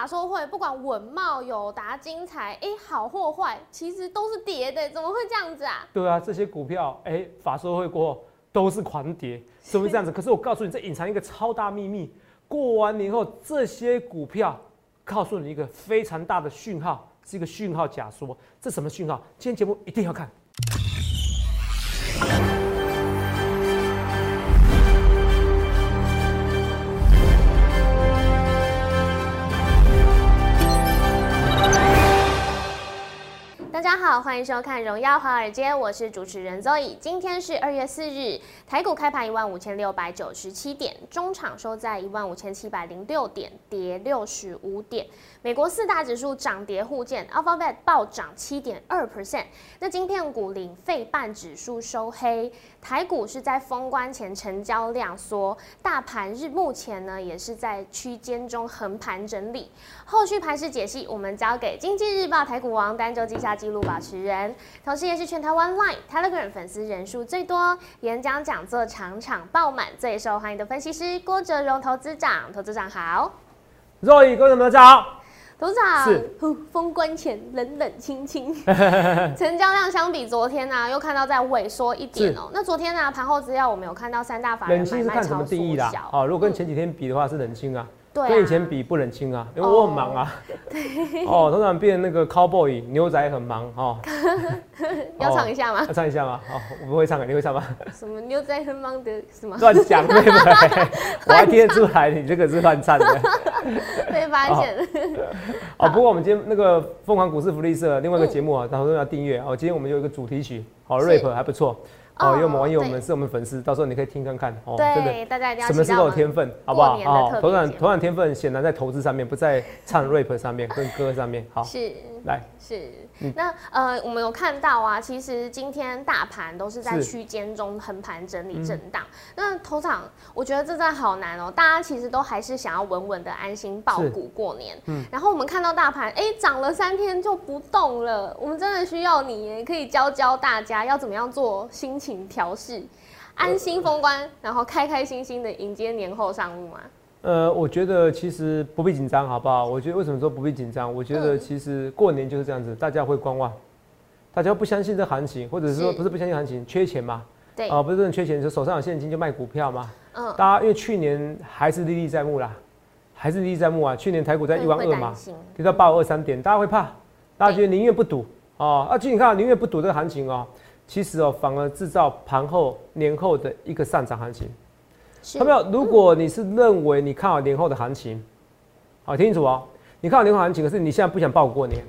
法说会，不管稳茂、友达、精彩，哎，好或坏，其实都是跌的，怎么会这样子啊？对啊，这些股票，哎，法说会过后都是狂跌，怎么会这样子？可是我告诉你，这隐藏一个超大秘密。过完年后，这些股票告诉你一个非常大的讯号，是一个讯号假说。这什么讯号？今天节目一定要看。好，欢迎收看《荣耀华尔街》，我是主持人 Zoe。今天是二月四日，台股开盘一万五千六百九十七点，中场收在一万五千七百零六点，跌六十五点。美国四大指数涨跌互见，Alphabet 暴涨七点二 percent。那晶片股领费半指数收黑，台股是在封关前成交量缩，大盘日目前呢也是在区间中横盘整理。后续盘势解析，我们交给经济日报台股王单周绩效记录保持人，同时也是全台湾 Line、Telegram 粉丝人数最多、演讲讲座场场爆满、最受欢迎的分析师郭哲荣投资长。投资长好若雨各位大家好。董事长，封关前冷冷清清，成交量相比昨天呢，又看到在萎缩一点哦。那昨天呢，盘后资料我们有看到三大法人买卖超缩小。哦，如果跟前几天比的话，是冷清啊。跟以前比不冷清啊，因为我很忙啊。对。哦，通常变那个 cowboy 牛仔很忙哦。要唱一下吗？要唱一下吗？哦，我不会唱，你会唱吗？什么牛仔很忙的什么？乱讲对不对？我还听得出来，你这个是乱唱的。被发现。哦，不过我们今天那个疯狂股市福利社另外一个节目啊，到时候要订阅哦。今天我们有一个主题曲，好 rap 还不错。哦，因为我们网友们是我们粉丝，到时候你可以听看看哦。对，大家一定要什么事都有天分，好不好？哦，头产头产天分显然在投资上面，不在唱 rap 上面跟歌上面。好，是来是。那呃，我们有看到啊，其实今天大盘都是在区间中横盘整理震荡。那头场，我觉得这在好难哦。大家其实都还是想要稳稳的安心抱股过年。嗯。然后我们看到大盘，哎，涨了三天就不动了。我们真的需要你，可以教教大家要怎么样做心情调试，安心封关，然后开开心心的迎接年后上路吗？呃，我觉得其实不必紧张，好不好？我觉得为什么说不必紧张？我觉得其实过年就是这样子，大家会观望，大家不相信这行情，或者是说不是不相信行情，缺钱嘛？对啊，不是真的缺钱，就手上有现金就卖股票嘛。嗯，大家因为去年还是历历在目啦，还是历历在目啊。去年台股在一万二嘛，跌到八五二三点，大家会怕，大家觉得宁愿不赌啊。啊，就你看，宁愿不赌这个行情哦，其实哦，反而制造盘后年后的一个上涨行情。有没有？如果你是认为你看好年后的行情，好听清楚哦。你看好年后行情，可是你现在不想报过年，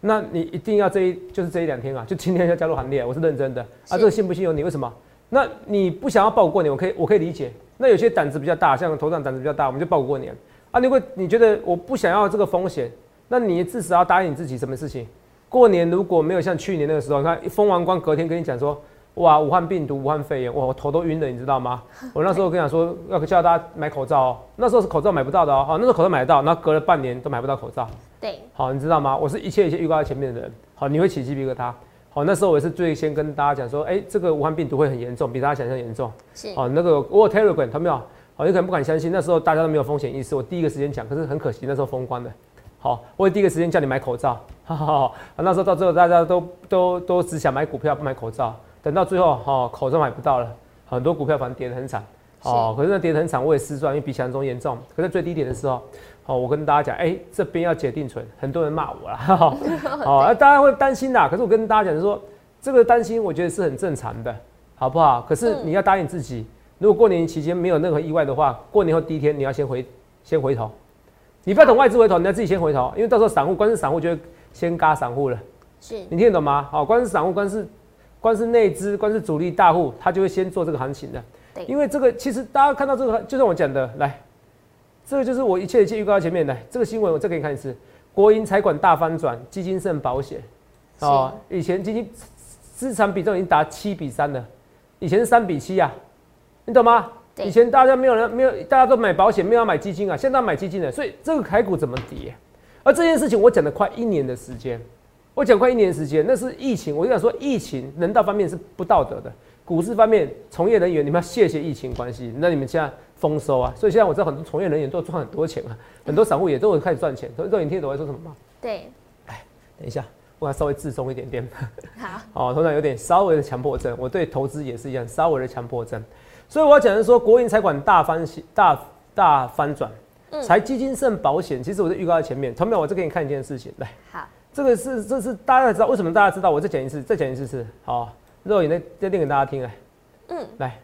那你一定要这一就是这一两天啊，就今天要加入行列。我是认真的啊，这个信不信由你。为什么？那你不想要报过年，我可以我可以理解。那有些胆子比较大，像头上胆子比较大，我们就报过年啊。如果你觉得我不想要这个风险，那你至少要答应你自己什么事情？过年如果没有像去年那个时候，你看封完关隔天跟你讲说。哇！武汉病毒、武汉肺炎，哇，我头都晕了，你知道吗？我那时候跟你讲说，要叫大家买口罩哦。那时候是口罩买不到的哦，好，那时候口罩买得到，然后隔了半年都买不到口罩。对，好，你知道吗？我是一切一切预告在前面的人。好，你会起鸡皮疙瘩。好，那时候我也是最先跟大家讲说，哎，这个武汉病毒会很严重，比大家想象严重。是，好，那个我 Telegram 他没有，好，你可能不敢相信，那时候大家都没有风险意识。我第一个时间讲，可是很可惜，那时候封关的。好，我第一个时间叫你买口罩。哈哈，那时候到最后大家都都都只想买股票，不买口罩。等到最后，哈，口罩买不到了，很多股票反正跌得很惨，哦，可是那跌得很惨，我也失算，因为比想象中严重。可是最低点的时候，哦，我跟大家讲，哎，这边要解定存，很多人骂我了，哦，大家会担心的。可是我跟大家讲，说这个担心，我觉得是很正常的，好不好？可是你要答应自己，如果过年期间没有任何意外的话，过年后第一天你要先回，先回头，你不要等外资回头，你要自己先回头，因为到时候散户，光是散户就会先嘎散户了，是你听得懂吗？好，光是散户，光是。光是内资，光是主力大户，他就会先做这个行情的。对，因为这个其实大家看到这个，就像我讲的，来，这个就是我一切一切预告在前面来。这个新闻我再给你看一次：国营财管大翻转，基金胜保险。哦，以前基金资产比重已经达七比三了，以前是三比七啊，你懂吗？以前大家没有人没有，大家都买保险，没有买基金啊，现在买基金了，所以这个台股怎么跌？而这件事情我讲了快一年的时间。我讲快一年时间，那是疫情。我就想说，疫情人道方面是不道德的。股市方面，从业人员你们要谢谢疫情关系，那你们现在丰收啊，所以现在我知道很多从业人员都赚很多钱啊，很多散户也都开始赚钱。所以你听懂我在说什么吗？对。哎，等一下，我要稍微自重一点点。好。哦，头上有点稍微的强迫症，我对投资也是一样，稍微的强迫症。所以我要讲的是说，国营财管大翻大大翻转，财基金胜保险。其实我在预告在前面，同秒我再给你看一件事情，来。好。这个是这是大家知道为什么大家知道？我再讲一次，再讲一次是好。肉眼再再念给大家听哎。嗯。来，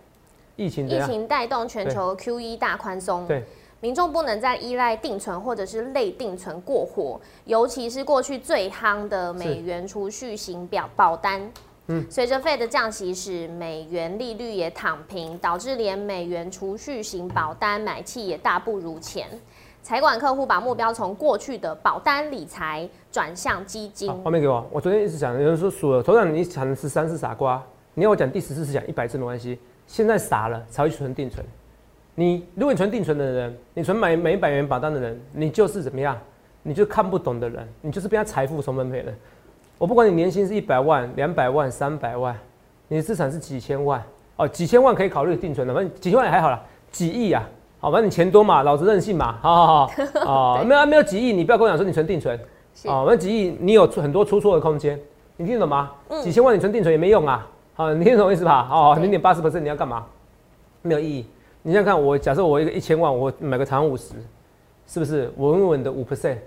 疫情疫情带动全球 Q E 大宽松。对。民众不能再依赖定存或者是类定存过活，尤其是过去最夯的美元储蓄型表保单。嗯。随着 Fed 降息，使美元利率也躺平，导致连美元储蓄型保单买气也大不如前。财管客户把目标从过去的保单理财转向基金。画面给我。我昨天一直讲，有人说数了，头上你讲的十三是傻瓜，你要我讲第十四是讲一百次没关系。现在傻了才会存定存。你如果你存定存的人，你存买每一百元保单的人，你就是怎么样？你就看不懂的人，你就是被他财富重分配的。我不管你年薪是一百万、两百万、三百万，你的资产是几千万哦，几千万可以考虑定存的，反正几千万也还好了，几亿啊。好，反正你钱多嘛，老子任性嘛，好好好，啊，没有没有几亿，你不要跟我讲说你存定存，哦，那几亿你有很多出错的空间，你听懂吗？几千万你存定存也没用啊，好，你听懂我意思吧？哦，零点八十 percent 你要干嘛？没有意义。你想想看，我假设我一个一千万，我买个长五十，是不是稳稳的五 percent，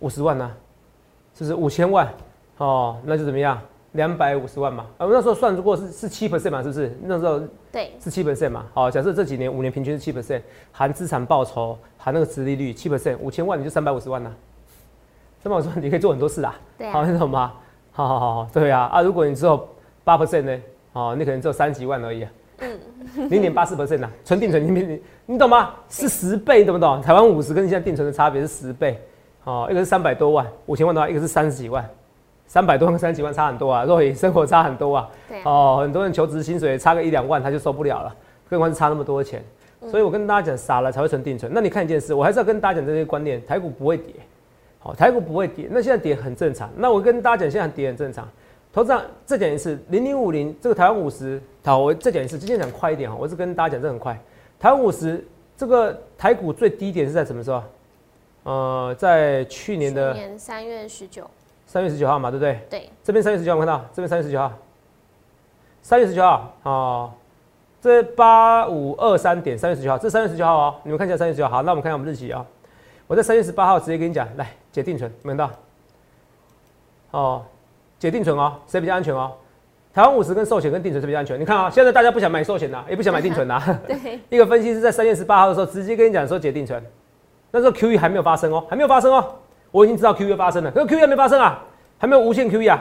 五十万呢？是不是五千万？哦，那就怎么样？两百五十万嘛，啊，那时候算如果是是七 percent 嘛，是不是？那时候对，是七 percent 嘛。好，假设这几年五年平均是七 percent，含资产报酬，含那个殖利率七 percent，五千万你就三百五十万呐。三百五十万你可以做很多事啊。对，好，你懂吗？好好好好，对啊啊，如果你只有八 percent 呢？哦，你可能只有三几万而已。嗯，零点八四 percent 呐，纯定存，你你你懂吗？是十倍，懂不懂？台湾五十跟现在定存的差别是十倍。哦，一个是三百多万，五千万的话，一个是三十几万。三百多跟三十几万差很多啊，若以生活差很多啊。对哦，很多人求职薪水差个一两万他就受不了了，更何况是差那么多钱。所以我跟大家讲，傻了才会存定存。那你看一件事，我还是要跟大家讲这些观念，台股不会跌，好，台股不会跌。那现在跌很正常。那我跟大家讲，现在跌很正常。投资上再讲一次，零零五零这个台湾五十，好，我再讲一次，今天讲快一点啊，我是跟大家讲这很快。台湾五十这个台股最低点是在什么时候？呃，在去年的年三月十九。三月十九号嘛，对不对？对。这边三月十九号我看到，这边三月十九号，三月十九号哦，这八五二三点，三月十九号，这三月十九号哦，你们看一下三月十九号。好，那我们看一下我们日期啊。我在三月十八号直接跟你讲，来解定存，看到？哦，解定存哦，谁比较安全哦？台湾五十跟寿险跟定存是比较安全。你看啊，现在大家不想买寿险的，也不想买定存的。对。一个分析师在三月十八号的时候直接跟你讲说解定存，那时候 QE 还没有发生哦，还没有发生哦。我已经知道 QE 发生了，可是 QE 还没发生啊，还没有无限 QE 啊。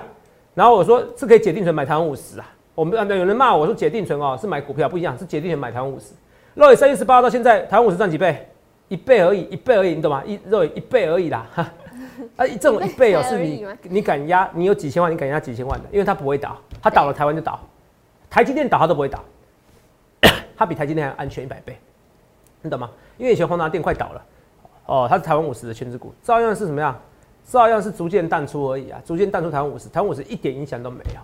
然后我说是可以解定存买台湾五十啊。我们有人骂我说解定存哦是买股票不一样，是解定存买台湾五十。肉眼三月十八到现在台湾五十赚几倍？一倍而已，一倍而已，你懂吗？一肉眼一倍而已啦。啊，这种一倍哦是你你敢压，你有几千万你敢压几千万的，因为它不会倒，它倒了台湾就倒，台积电倒它都不会倒，它比台积电还安全一百倍，你懂吗？因为以前宏达电快倒了。哦，它是台湾五十的全值股，照样是什么样？照样是逐渐淡出而已啊，逐渐淡出台湾五十，台湾五十一点影响都没有，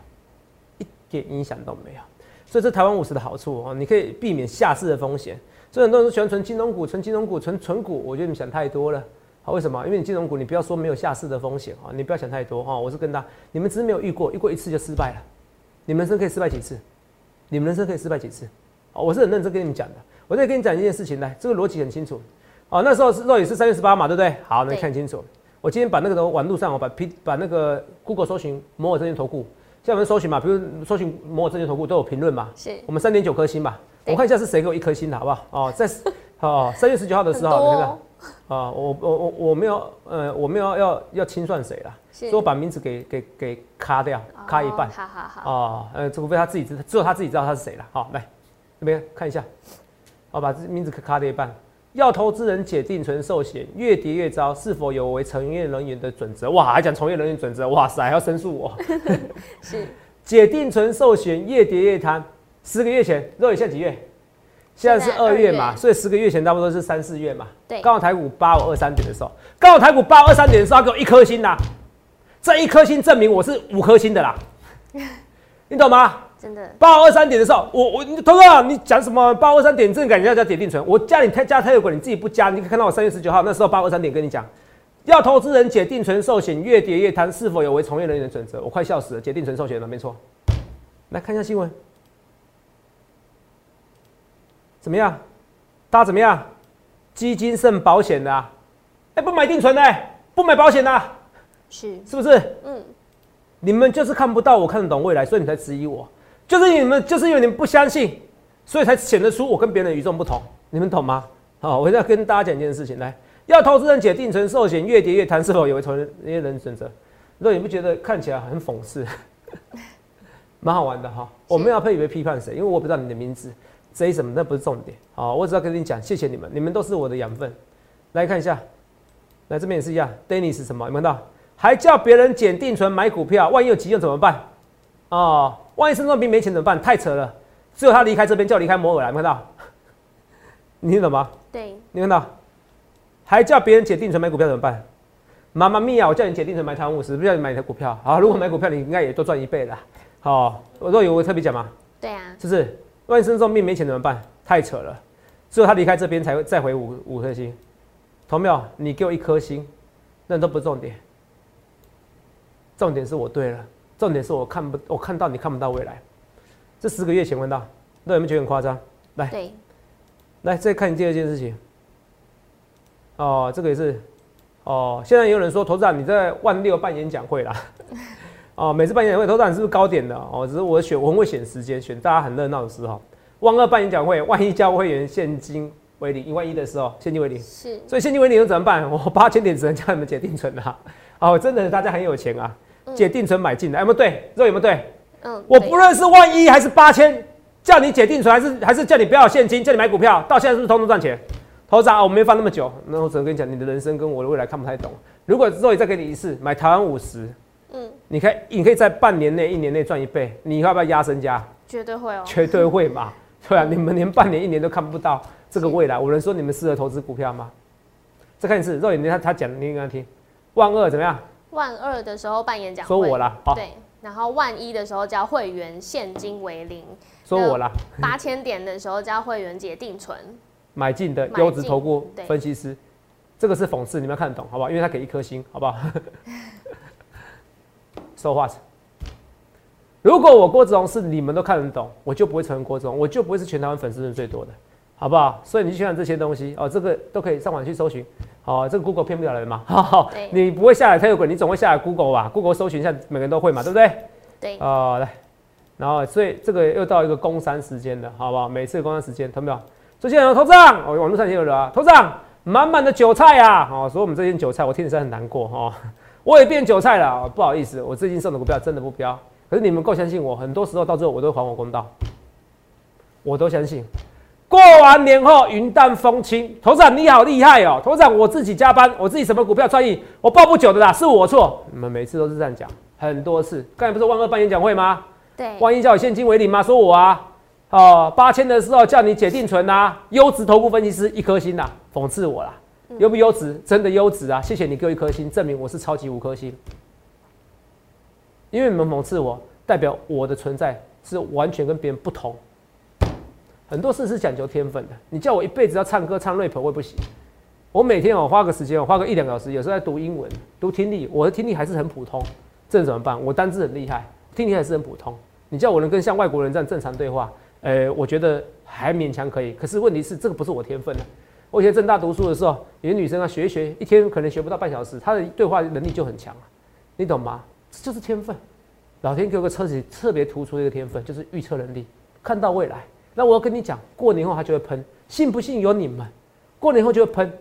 一点影响都没有。所以这台湾五十的好处哦，你可以避免下市的风险。所以很多人喜欢存金融股，存金融股，存存股，我觉得你想太多了。好，为什么？因为你金融股，你不要说没有下市的风险啊，你不要想太多哈。我是跟他，你们只是没有遇过，遇过一次就失败了。你们人生可以失败几次？你们人生可以失败几次？哦，我是很认真跟你们讲的。我再跟你讲一件事情来，这个逻辑很清楚。哦，那时候是肉也是三月十八嘛，对不对？好，那你看清楚。我今天把那个网路上，我把 P 把那个 Google 搜寻摩尔证券投顾，像我们搜寻嘛，比如搜寻摩尔证券投顾都有评论嘛。是。我们三点九颗星吧，我看一下是谁给我一颗星的好不好？哦，在 哦三月十九号的时候，你看看啊，我我我我没有呃我没有要要清算谁了，所以我把名字给给给卡掉，卡一半。好好好。哦，呃，除非他自己知，只有他自己知道他是谁了。好，来这边看一下，我把这名字卡掉一半。要投资人解定存寿险，越跌越糟，是否有违从业人员的准则？哇，还讲从业人员准则？哇塞，还要申诉我？是 解定存寿险越跌越贪。十个月前，肉眼现在几月？现在是二月嘛，所以十个月前差不多是三四月嘛。对，刚好台股八五二三点的时候，刚好台股八二三点的时候，给我一颗星啦，这一颗星证明我是五颗星的啦，你懂吗？真的。八二三点的时候，我我涛哥你讲什么八二三点？真的感觉要加跌定存？我加你加太有股，你自己不加，你可以看到我三月十九号那时候八二三点跟你讲，要投资人解定存寿险，越跌越贪，是否有违从业人员准则？我快笑死了，解定存寿险了，没错。来看一下新闻，怎么样？大家怎么样？基金胜保险的，啊哎，不买定存的，不买保险的，是是不是？嗯。你们就是看不到我看得懂未来，所以你才质疑我。就是你们，就是因为你们不相信，所以才显得出我跟别人与众不同。你们懂吗？好，我要跟大家讲一件事情，来，要投资人解定存寿险，越跌越贪，是否有从那些人选择？果你不觉得看起来很讽刺？蛮好玩的哈。我们要配以为批判谁？因为我不知道你的名字，J 什么，那不是重点。好，我只要跟你讲，谢谢你们，你们都是我的养分。来看一下，来这边也是一样，Dennis 什么？有看到？还叫别人减定存买股票，万一有急用怎么办？哦，万一身中兵没钱怎么办？太扯了！只有他离开这边，叫离开摩尔来，看到？你听懂吗？对，你看到？还叫别人减定存买股票怎么办？妈妈咪呀！我叫你减定存买台湾五十，不叫你买你的股票。好，如果买股票，你应该也多赚一倍了。好，我说有我特别讲吗？对啊，是不是？万一身中病没钱怎么办？太扯了！只有他离开这边才会再回五五颗星。同没有？你给我一颗星，那都不重点。重点是我对了，重点是我看不，我看到你看不到未来。这十个月前问到，那有没有觉得很夸张？来，对，来再看第二件事情。哦，这个也是，哦，现在也有人说，投资长你在万六办演讲会啦。哦，每次办演讲会，投资长是不是高点的？哦，只是我选，我很会选时间，选大家很热闹的时候。万二办演讲会，万一交会员现金为零，一万一的时候，现金为零，是，所以现金为零又怎么办？我八千点只能叫你们解定存了。哦，真的大家很有钱啊。解定存买进的，有没有对？肉有没有对？嗯，我不论是万一还是八千，叫你解定存还是还是叫你不要现金，叫你买股票，到现在是不是通通赚钱？头涨我没放那么久，那我只能跟你讲，你的人生跟我的未来看不太懂。如果肉也再给你一次买台湾五十，嗯，你可以你可以在半年内、一年内赚一倍，你要不要压身家？绝对会哦，绝对会嘛？对啊，你们连半年、一年都看不到这个未来，我能说你们适合投资股票吗？再看一次，肉眼他他讲，你跟他听，万二怎么样？万二的时候办演讲会，说我啦，对，然后万一的时候交会员现金为零，说我啦，八千点的时候交会员解定存，买进的优质投顾分析师，这个是讽刺，你们要看得懂好不好？因为他给一颗星，好不好？说话如果我郭子龙是你们都看得懂，我就不会成为郭子龙，我就不会是全台湾粉丝人最多的。好不好？所以你去看这些东西哦，这个都可以上网去搜寻。哦，这个 Google 骗不了人嘛？你不会下载 Telegram，你总会下载 Google 吧？Google 搜寻一下，每个人都会嘛，对不对？对。哦，来，然后所以这个又到一个工商时间了，好不好？每次工商时间，看到没有？这些人投上，哦，网络上也有人啊，投上，满满的韭菜呀！哦，所以我们这些韭菜，我听起来很难过哈。我也变韭菜了，不好意思，我最近送的股票真的不标。可是你们够相信我，很多时候到最后我都还我公道，我都相信。过完年后云淡风轻，头长你好厉害哦！头长我自己加班，我自己什么股票创意，我报不久的啦，是我错。你们每次都是这样讲，很多次。刚才不是万二办演讲会吗？对。万一叫我现金为零吗？说我啊，哦，八千的时候叫你解定存呐，优质投顾分析师一颗星呐，讽刺我啦。优不优质？真的优质啊！谢谢你给我一颗星，证明我是超级五颗星。因为你们讽刺我，代表我的存在是完全跟别人不同。很多事是讲究天分的。你叫我一辈子要唱歌唱 rap，我也不行。我每天我花个时间，我花个一两个小时，有时候在读英文、读听力，我的听力还是很普通。这怎么办？我单字很厉害，听力还是很普通。你叫我能跟像外国人这样正常对话，呃，我觉得还勉强可以。可是问题是，这个不是我天分的。我以前正大读书的时候，有些女生啊，学一学，一天可能学不到半小时，她的对话能力就很强你懂吗？这就是天分。老天给我个车子特别突出的一个天分，就是预测能力，看到未来。那我要跟你讲，过年后它就会喷，信不信由你们。过年后就会喷，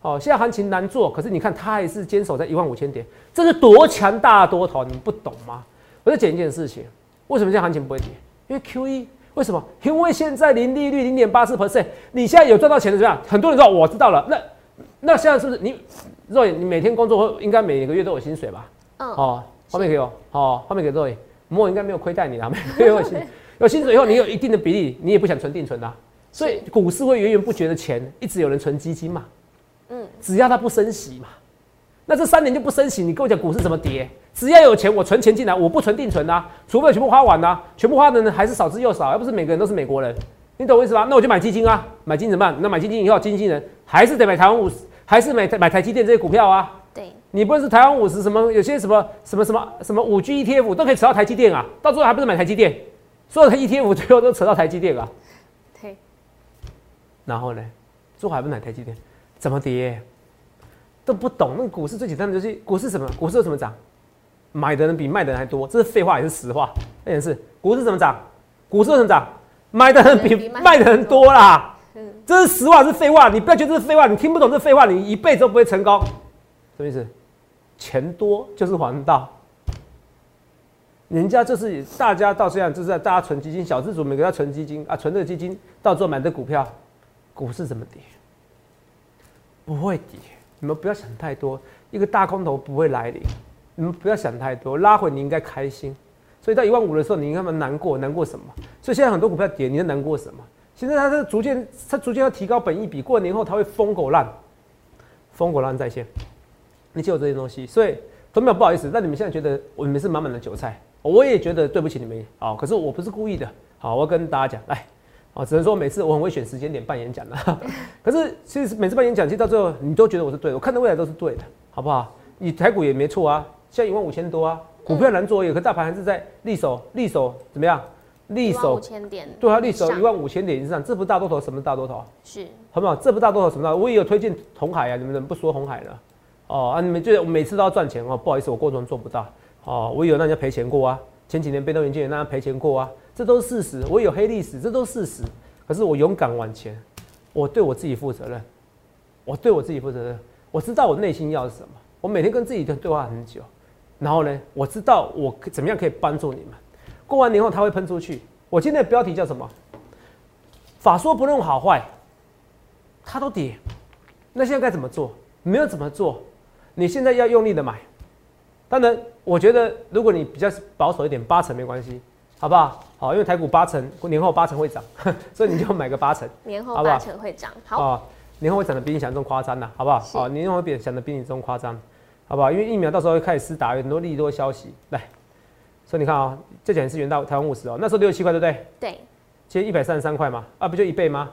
哦，现在行情难做，可是你看它还是坚守在一万五千点，这是多强大的多头，你们不懂吗？我再讲一件事情，为什么现在行情不会跌？因为 Q E 为什么？因为现在零利率零点八四 percent，你现在有赚到钱的怎么样？很多人说我知道了，那那现在是不是你若你每天工作后应该每个月都有薪水吧？嗯，哦，后面给我，哦，后面给若隐，莫应该没有亏待你啊，每个月有薪。有薪水以后，你有一定的比例，你也不想存定存啊，所以股市会源源不绝的钱，一直有人存基金嘛。嗯，只要它不升息嘛，那这三年就不升息，你跟我讲股市怎么跌？只要有钱，我存钱进来，我不存定存啊，除非全部花完啊，全部花的人还是少之又少，而不是每个人都是美国人，你懂我意思吧？那我就买基金啊，买金怎么办？那买基金以后，经纪人还是得买台湾五十，还是买买台积电这些股票啊。对，你不论是台湾五十什么，有些什么什么什么什么五 G ETF 都可以扯到台积电啊，到最后还不是买台积电？所有的 ETF 最后都扯到台积电啊。对。然后呢，最后还不买台积电？怎么跌？都不懂。那股市最简单的就是股市什么？股市怎么涨？买的人比卖的人还多，这是废话也是实话？那件事，股市怎么涨？股市怎么涨？买的人比卖的人多啦。嗯，这是实话是废话？你不要觉得这是废话，你听不懂这废话，你一辈子都不会成功。什么意思？钱多就是王道。人家就是大家到现在，就是在大家存基金，小资主每个要存基金啊，存这基金，到最后买这股票，股市怎么跌？不会跌。你们不要想太多，一个大空头不会来临。你们不要想太多，拉回你应该开心。所以到一万五的时候，你应该蛮难过，难过什么？所以现在很多股票跌，你在难过什么？现在它是逐渐，它逐渐要提高本益比，过年后它会疯狗烂，疯狗烂在线。你就有这些东西，所以都没有不好意思。那你们现在觉得我们是满满的韭菜，我也觉得对不起你们啊。可是我不是故意的，好，我要跟大家讲，来，啊，只能说每次我很会选时间点办演讲的。可是其实每次办演讲，其实到最后你都觉得我是对的，我看到未来都是对的，好不好？你台股也没错啊。现在一万五千多啊，股票难做也，可大盘还是在立手，立手怎么样？立守五千点，对啊，立手一万五千点以上，这不大多头，什么大多头？是，好不好？这不大多头什么大？我也有推荐红海啊，你们怎么不说红海呢？哦啊，你们觉得每次都要赚钱哦？不好意思，我过程做不到哦，我有让人家赔钱过啊，前几年被动元件也让人赔钱过啊，这都是事实，我有黑历史，这都是事实。可是我勇敢往前，我对我自己负责任，我对我自己负责任，我知道我内心要是什么，我每天跟自己的对话很久。然后呢，我知道我怎么样可以帮助你们。过完年后，它会喷出去。我今天的标题叫什么？法说不论好坏，它都跌。那现在该怎么做？没有怎么做。你现在要用力的买。当然，我觉得如果你比较保守一点，八成没关系，好不好？好，因为台股八成年后八成会涨，所以你就买个八成。年后八成会涨，好。啊，年后会涨得比你想象中夸张呐，好不好？好，年后会比想的比你中夸张。好不好？因为疫苗到时候会开始施打，有很多利多消息来。所以你看啊，这讲是元到台湾五十哦，那时候六十七块，对不对？对。今天一百三十三块嘛，啊，不就一倍吗？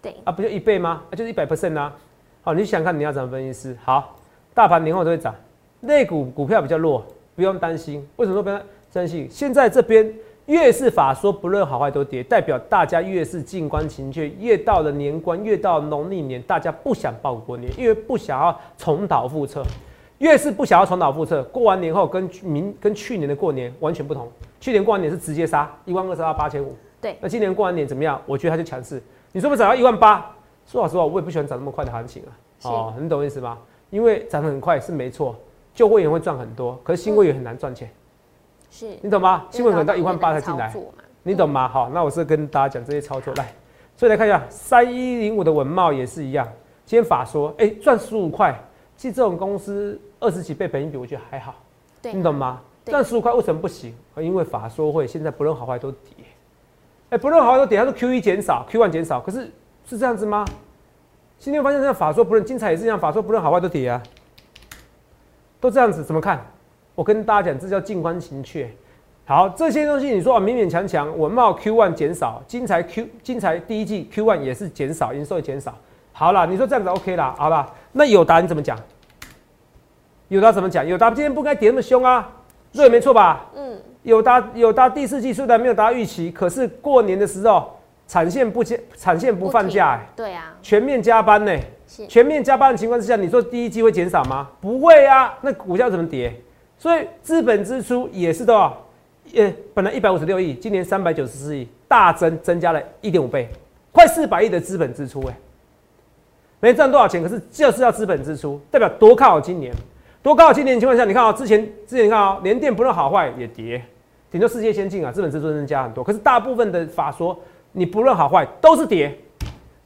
对。啊，不就一倍吗？啊，就是一百 percent 啊。好，你想看你要怎么分析师？好，大盘年后都会涨，类股股票比较弱，不用担心。为什么说不用担心？现在这边越是法说不论好坏都跌，代表大家越是静观情却。越到了年关，越到农历年，大家不想报过年，因为不想要重蹈覆辙。越是不想要重蹈覆辙，过完年后跟明跟去年的过年完全不同。去年过完年是直接杀一万二杀到八千五，对。那今年过完年怎么样？我觉得它就强势。你说不涨到一万八？说老实话，我也不喜欢涨那么快的行情啊。哦，你懂意思吗？因为涨得很快是没错，旧会员会赚很多，可是新会员很难赚钱。是你懂吗？新会员到一万八才进来，你懂吗？好，那我是跟大家讲这些操作来。所以来看一下三一零五的文茂也是一样，今天法说哎赚十五块，其实这种公司。二十几倍本益比，我觉得还好，你懂吗？赚十五块为什么不行？因为法说会现在不论好坏都跌，哎，不论好坏都跌，它是 Q 一减少，Q one 减少，可是是这样子吗？今天发现这样法说不论精彩也是这样，法说不论好坏都跌啊，都这样子，怎么看？我跟大家讲，这叫静观情却。好，这些东西你说啊，勉勉强强，文茂 Q one 减少，金财 Q 金财第一季 Q one 也是减少，营收也减少。好了，你说这样子 OK 啦，好了，那友达你怎么讲？友达怎么讲？友达今天不该跌那么凶啊，对，没错吧？嗯，友达友达第四季虽然没有达预期，可是过年的时候产线不接，产线不放假，哎，对啊，全面加班呢。全面加班的情况之下，你说第一季会减少吗？不会啊，那股价怎么跌？所以资本支出也是多少？呃，本来一百五十六亿，今年三百九十四亿，大增，增加了一点五倍，快四百亿的资本支出，哎，没赚多少钱，可是就是要资本支出，代表多看好今年。多高的今年情况下，你看啊，之前之前你看啊，连电不论好坏也跌，顶多世界先进啊，资本支出增加很多。可是大部分的法说，你不论好坏都是跌，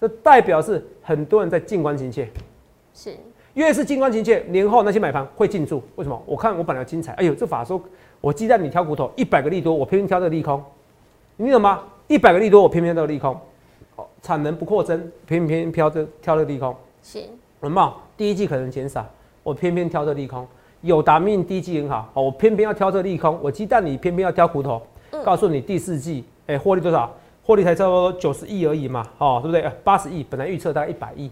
这代表是很多人在静观情切。是，越是静观情切，年后那些买盘会进驻。为什么？我看我本来精彩，哎呦，这法说我鸡蛋里挑骨头，一百个利多，我偏偏挑这个利空，你懂吗？一百个利多，我偏偏挑利空。哦，产能不扩增，偏偏挑这挑这个利空。是，文茂第一季可能减少。我偏偏挑这利空，有达命低季很好，哦，我偏偏要挑这利空，我鸡蛋里偏偏要挑骨头，告诉你第四季，哎，获利多少？获利才差不多九十亿而已嘛，哦，对不对？八十亿，本来预测大概一百亿，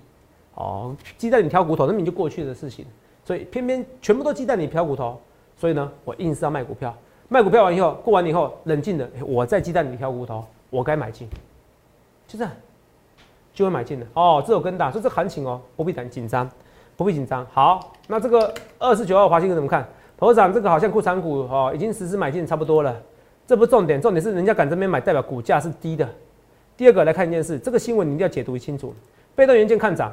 哦，鸡蛋里挑骨头，那明就过去的事情，所以偏偏全部都鸡蛋里挑骨头，所以呢，我硬是要卖股票，卖股票完以后，过完以后，冷静的，我在鸡蛋里挑骨头，我该买进，就这样，就会买进的，哦，这有跟打，所以这行情哦，不必担紧张，不必紧张。好，那这个二十九号华兴怎么看？头长这个好像库藏股哦，已经实施买进差不多了。这不是重点，重点是人家敢这边买，代表股价是低的。第二个来看一件事，这个新闻你一定要解读清楚。被动元件看涨，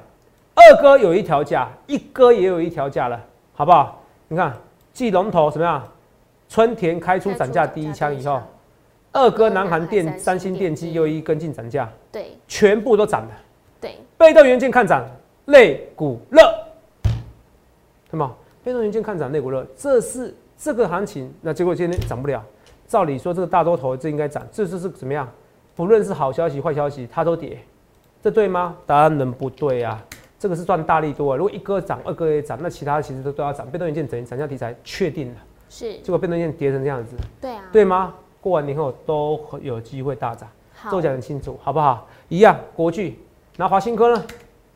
二哥有一条价，一哥也有一条价了，好不好？你看，继龙头怎么样？春田开出涨价第一枪以后，二哥南韩电、三星电机又一跟进涨价，对，全部都涨了。对，被动元件看涨，类股热，什么？被动元件看涨，类股热，这是这个行情，那结果今天涨不了。照理说，这个大多头这应该涨，这就是怎么样？不论是好消息、坏消息，它都跌，这对吗？答案能不对啊？这个是赚大力多啊！如果一哥涨，二哥也涨，那其他其实都都要涨。被动元件等于涨价题材确定了，是结果被动元件跌成这样子，对啊，对吗？过完年后都有机会大涨，都讲很清楚，好不好？一样，国巨，那华新科呢？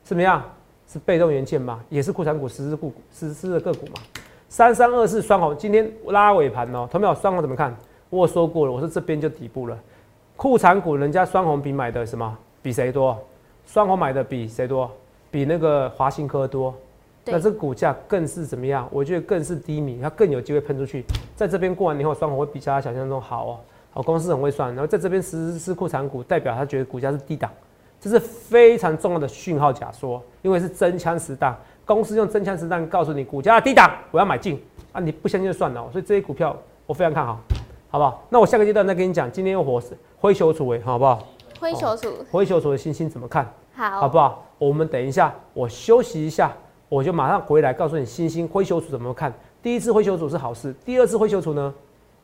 怎么样？是被动元件嘛？也是库存股实施股实施的个股嘛？三三二四双红，今天拉尾盘哦，同没有？双红怎么看？我说过了，我说这边就底部了。库藏股人家双红比买的什么？比谁多？双红买的比谁多？比那个华信科多。那这股价更是怎么样？我觉得更是低迷，它更有机会喷出去。在这边过完年后，双红会比其他想象中好哦。好，公司很会算。然后在这边实施库藏股，代表他觉得股价是低档，这是非常重要的讯号假说，因为是真枪实弹。公司用真枪实弹告诉你股价低档，我要买进啊！你不相信就算了。所以这些股票我非常看好。好不好？那我下个阶段再跟你讲，今天又火灰球楚诶，好不好？灰球楚，灰球楚的星星怎么看？好，好不好？我们等一下，我休息一下，我就马上回来告诉你星星灰球楚怎么看。第一次灰球楚是好事，第二次灰球楚呢？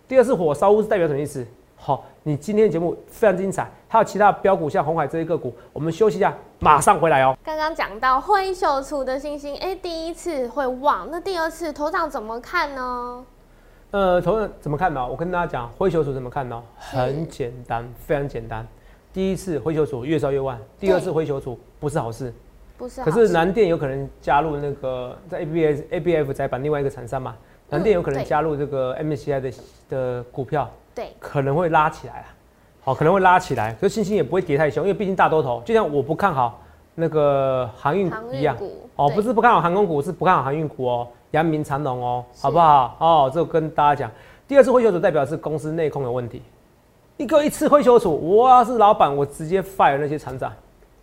第二次火烧屋是代表什么意思？好，你今天的节目非常精彩，还有其他标股像红海这些个股，我们休息一下，马上回来哦。刚刚讲到灰球楚的星星，哎，第一次会旺，那第二次头上怎么看呢？呃，同样怎么看呢？我跟大家讲，灰球组怎么看呢？很简单，非常简单。第一次灰球组越烧越旺，第二次灰球组不是好事，不是。可是南电有可能加入那个在 A B S A B F 载板另外一个厂商嘛？南电有可能加入这个 M C I 的的股票，对，可能会拉起来啊。好，可能会拉起来，可是星星也不会跌太凶，因为毕竟大多头。就像我不看好那个航运一样，哦，不是不看好航空股，是不看好航运股哦。阳明长隆哦，好不好？哦，这跟大家讲，第二次灰球组代表是公司内控有问题。一个一次灰球组，我要是老板，我直接 fire 那些厂长。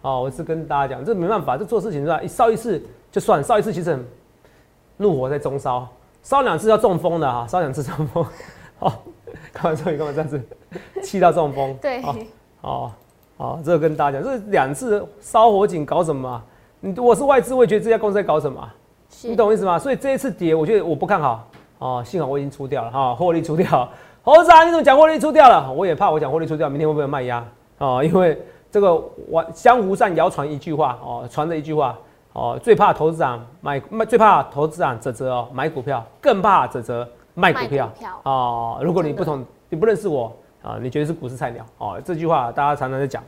哦，我是跟大家讲，这没办法，这做事情是吧？一烧一次就算，烧一次其实很怒火在中烧，烧两次要中风的哈，烧两次中风。哦，开玩笑，你干嘛这样子？气到中风？对。哦，哦，这个跟大家讲，这两次烧火警搞什么？你我是外资，我也觉得这家公司在搞什么？你懂我意思吗？所以这一次跌，我觉得我不看好哦。幸好我已经出掉了哈，获利出掉。猴子啊，你怎么讲获利出掉了？我也怕我讲获利出掉，明天会不会卖压哦？因为这个我江湖上谣传一句话哦，传着一句话哦，最怕投资长买卖，最怕投资长泽泽哦买股票，更怕泽泽卖股票哦。如果你不同，你不认识我啊，你觉得是股市菜鸟哦？这句话大家常常在讲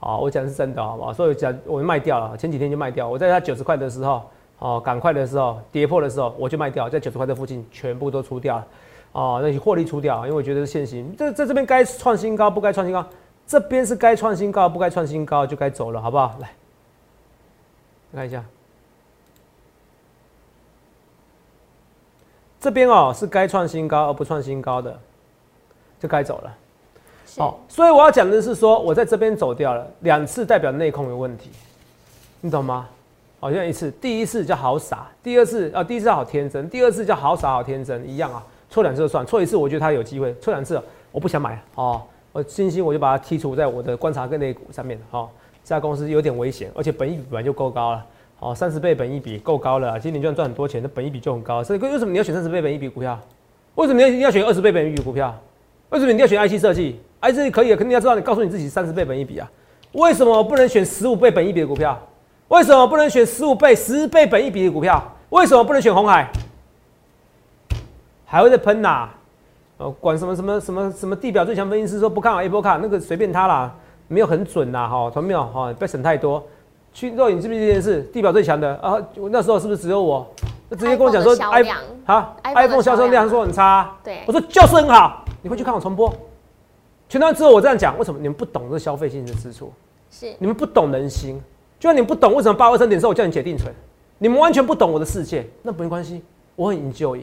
哦，我讲的是真的好不好？所以讲我卖掉了，前几天就卖掉。我在它九十块的时候。哦，赶快的时候，跌破的时候，我就卖掉，在九十块这附近全部都出掉了。哦，那些获利出掉，因为我觉得是现行。这在这边该创新高，不该创新高，这边是该创新高，不该创新高就该走了，好不好？来，看一下，这边哦是该创新高而不创新高的，就该走了。好，所以我要讲的是说，我在这边走掉了两次，代表内控有问题，你懂吗？好像一次，第一次叫好傻，第二次啊，第一次好天真，第二次叫好傻好天真，一样啊，错两次就算，错一次我觉得他有机会，错两次我不想买哦，我信心我就把它剔除在我的观察跟类股上面哦，这家公司有点危险，而且本益比本来就够高了，哦，三十倍本益比够高了，今年就算赚很多钱，那本益比就很高，所以为什么你要选三十倍本益比股票？为什么你要一定要选二十倍本益比股票？为什么你要选 IC 设计？IC 设计可以啊，肯定要知道你告诉你自己三十倍本益比啊，为什么不能选十五倍本益比的股票？为什么不能选十五倍、十倍本一比的股票？为什么不能选红海？还会再喷呐？哦，管什么什么什么什么地表最强分析师说不看好 Apple 卡，那个随便他啦，没有很准呐，哈，同没有哈，不要想太多。去肉眼是不是这件事？地表最强的啊，那时候是不是只有我？那直接跟我讲说，i 好，iPhone 销售量说很差，对，我说就是很好，你会去看我重播。全台湾只有我这样讲，为什么？你们不懂这消费性的支出，是你们不懂人心，就算你不懂为什么八二三点之后我叫你解定存，你们完全不懂我的世界，那没关系，我很 enjoy。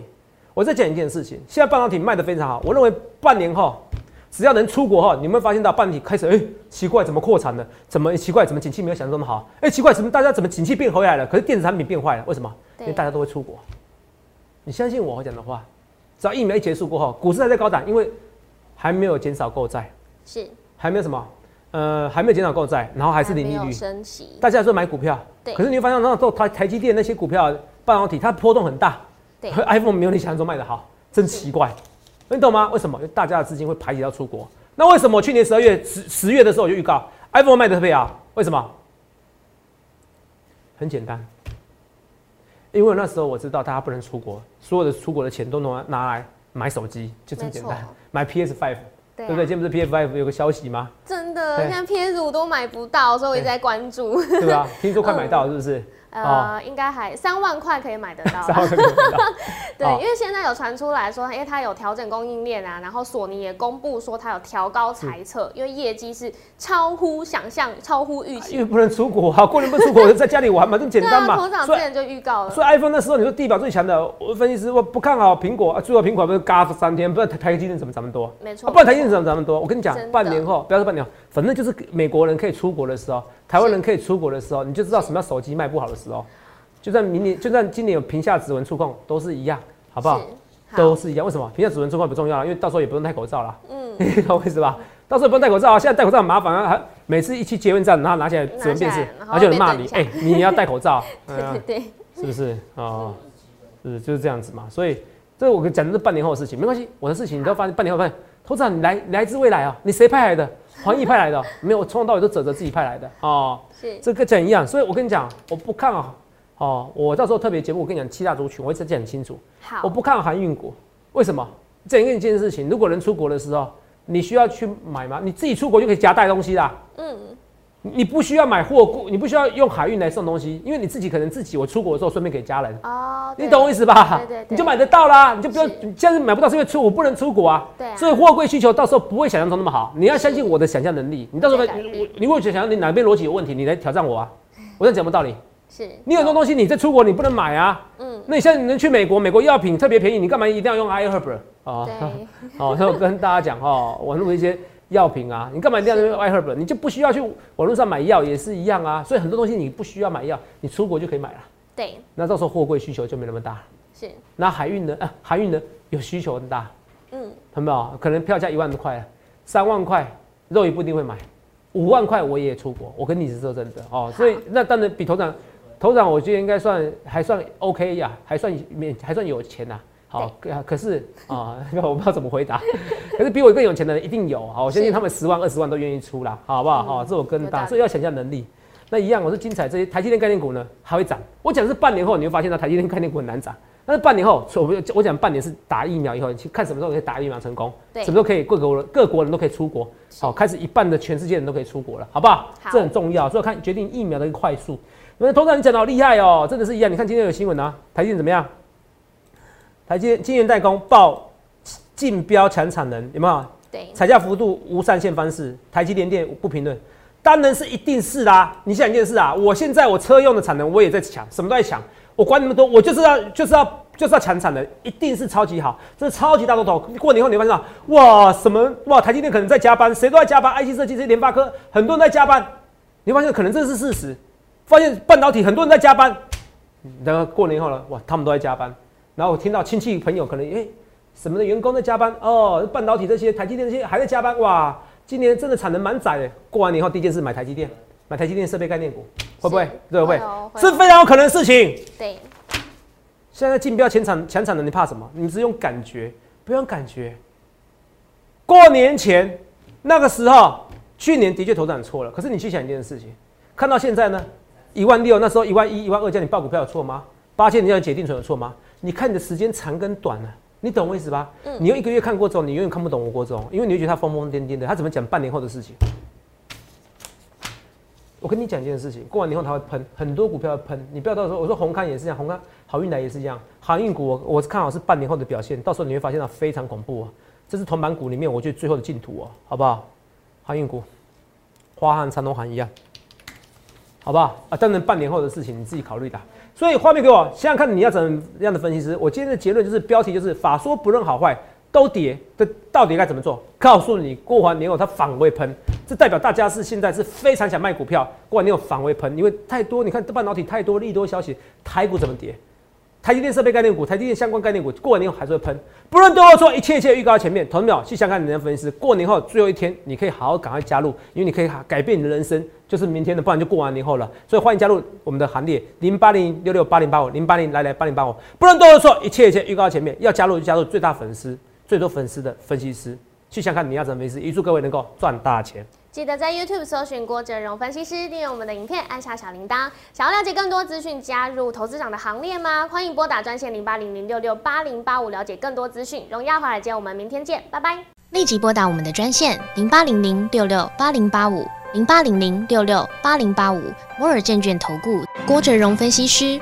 我再讲一件事情，现在半导体卖的非常好，我认为半年后，只要能出国哈，你们会发现到半导体开始，哎，奇怪，怎么扩产了？怎么奇怪？怎么景气没有想象那么好？哎，奇怪，怎么大家怎么景气变回来了？可是电子产品变坏了，为什么？因为大家都会出国。你相信我讲的话，只要疫苗一结束过后，股市还在高涨，因为还没有减少购债，是还没有什么，呃，还没有减少购债，然后还是零利率升息，大家说买股票，对，可是你会发现，那时候台台积电那些股票半导体，它波动很大。iPhone 没有你想象中卖的好，真奇怪，你懂吗？为什么？因为大家的资金会排挤到出国。那为什么去年十二月十十月的时候我就预告 iPhone 卖的特别好？为什么？很简单，因为那时候我知道大家不能出国，所有的出国的钱都拿拿来买手机，就这么简单，买 PS Five，对不对？今天不是 P F five 有个消息吗？真的，现在 PS 五都买不到，所以我一直在关注，对吧？听说快买到，是不是？呃，应该还三万块可以买得到。对，因为现在有传出来说，因为它有调整供应链啊，然后索尼也公布说它有调高财测，因为业绩是超乎想象、超乎预期。因为不能出国啊，过年不出国，在家里玩嘛，这么简单嘛。头长之前就预告了。所以 iPhone 那时候你说地表最强的，我分析师我不看好苹果啊，最后苹果不是嘎三天，不知道台积电怎么涨那么多？没错，不然台积电怎么涨那么多？我跟你讲，半年后不要说半年，反正就是美国人可以出国的时候，台湾人可以出国的时候，你就知道什么叫手机卖不好的时候。就算明年，就算今年有屏下指纹触控，都是一样，好不好？都是一样。为什么屏下指纹触控不重要了？因为到时候也不用戴口罩了。嗯，你懂我意思吧？到时候不用戴口罩啊！现在戴口罩很麻烦啊，还每次一去结婚站，然后拿起来指纹辨识，然后就人骂你，哎，你要戴口罩。对对对，是不是哦？是就是这样子嘛。所以这我讲的是半年后的事情，没关系。我的事情你都发现半年后发现，投资长你来来自未来啊？你谁派来的？黄奕派来的？没有，从头到尾都泽泽自己派来的哦。是这个讲一样，所以我跟你讲，我不看啊。哦，我到时候特别节目，我跟你讲七大族群，我会讲很清楚。好，我不看航运股，为什么？整一件事情，如果人出国的时候，你需要去买吗？你自己出国就可以夹带东西啦。嗯，你不需要买货柜，你不需要用海运来送东西，因为你自己可能自己我出国的时候顺便给家人。哦，你懂我意思吧？对对，你就买得到啦，你就不用现在买不到，是因为出我不能出国啊。对，所以货柜需求到时候不会想象中那么好。你要相信我的想象能力，你到时候你你如果想象你哪边逻辑有问题，你来挑战我啊！我在讲不道理。是你很多东西你在出国你不能买啊，嗯，那你现在你能去美国，美国药品特别便宜，你干嘛一定要用 iHerb 啊？哦，那我跟大家讲哈，网络一些药品啊，你干嘛一定要用 iHerb？你就不需要去网络上买药也是一样啊，所以很多东西你不需要买药，你出国就可以买了。对，那到时候货柜需求就没那么大。是，那海运呢？啊，海运呢有需求很大，嗯，看到没有？可能票价一万多块，三万块肉也不一定会买，五万块我也出国，我跟你是说真的哦，所以那当然比头长。头长，我觉得应该算还算 OK 呀，还算免还算有钱呐。好，可是啊，我不知道怎么回答。可是比我更有钱的人一定有，好，我相信他们十万二十万都愿意出啦，好不好？好，这我跟大，所以要想象能力。那一样，我是精彩这些台积电概念股呢，还会涨。我讲的是半年后，你会发现到台积电概念股很难涨。但是半年后，我我讲半年是打疫苗以后，你去看什么时候可以打疫苗成功，什么时候可以各国各国人都可以出国，好，开始一半的全世界人都可以出国了，好不好？这很重要，所以看决定疫苗的一个快速。那通常，你讲的好厉害哦，真的是一样。你看今天有新闻啊，台积电怎么样？台积晶圆代工报竞标抢产能，有没有？对，采价幅度无上限方式，台积电电不评论，当然是一定是啦。你想一件事啊，我现在我车用的产能我也在抢，什么都在抢，我管那么多，我就是要就是要就是要抢产能，一定是超级好，这是超级大多头。过年后你发现啊，哇什么哇台积电可能在加班，谁都在加班，IC 设计这些联发科很多人在加班，你发现可能这是事实。发现半导体很多人在加班，然后过年后了，哇，他们都在加班。然后我听到亲戚朋友可能，哎，什么的员工在加班哦，半导体这些台积电这些还在加班，哇，今年真的产能蛮窄的。过完年后第一件事买台积电，买台积电设备概念股，会不会？对不会？是非常有可能的事情。对。现在竞标前产抢产能，你怕什么？你只用感觉，不用感觉。过年前那个时候，去年的确投资很错了。可是你去想一件事情，看到现在呢？一万六，那时候一万一、一万二叫你报股票有错吗？八千你要解定存有错吗？你看你的时间长跟短呢？你懂我意思吧？嗯。你用一个月看过之后，你永远看不懂我郭总，因为你会觉得他疯疯癫癫的，他怎么讲半年后的事情？我跟你讲一件事情，过完年后他会喷很多股票要喷，你不要到时候我说红康也是这样，红康好运来也是一样，航运股我我是看好是半年后的表现，到时候你会发现它非常恐怖啊，这是铜板股里面我觉得最后的净土哦，好不好？航运股，花和长隆行一样，好不好？啊，当然半年后的事情你自己考虑的。所以画面给我，想想看你要怎么样的分析师。我今天的结论就是标题就是法说不论好坏。都跌，这到底该怎么做？告诉你，过完年后它反胃喷，这代表大家是现在是非常想卖股票。过完年后反胃喷，因为太多，你看这半导体太多利多消息，台股怎么跌？台积电设备概念股、台积电相关概念股，过完年后还是会喷。不论对我错，一切一切预告前面，同志们去想看你的分析师。过年后最后一天，你可以好好赶快加入，因为你可以改变你的人生，就是明天的，不然就过完年后了。所以欢迎加入我们的行列，零八零六六八零八五零八零来来八零八五。不论对我错，一切一切预告前面，要加入就加入最大粉丝。最多粉丝的分析师，去想看你要怎么分析，预祝各位能够赚大钱。记得在 YouTube 搜寻郭哲荣分析师，订阅我们的影片，按下小铃铛。想要了解更多资讯，加入投资长的行列吗？欢迎拨打专线零八零零六六八零八五，了解更多资讯。荣耀华尔街，我们明天见，拜拜。立即拨打我们的专线零八零零六六八零八五零八零零六六八零八五摩尔证券投顾郭哲荣分析师。